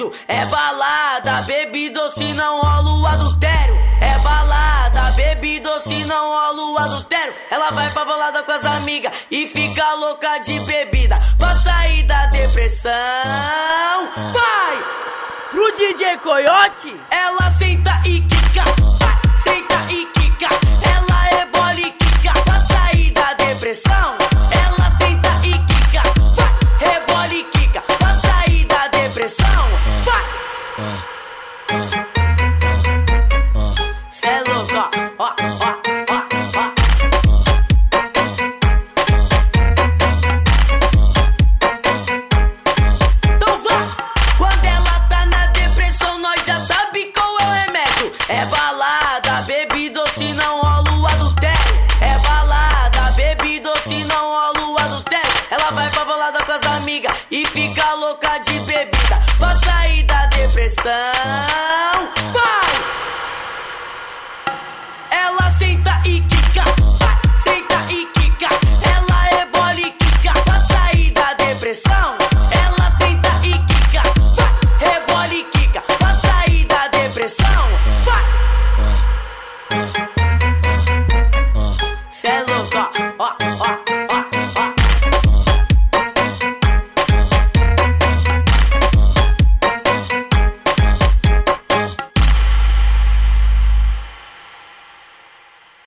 sexo. É balada, bebido se não rola o adultério. É balada, bebido se não rola o adultério. Ela vai pra balada com as amigas e fica louca de bebida. Pra sair da depressão, vai! Pro DJ Coyote, ela senta e quica. Balada, bebida ou se não rola o adultério. É balada, bebida ou se não rola o adultério. Ela vai pra balada com as amigas e fica louca de bebida. Pra sair da depressão.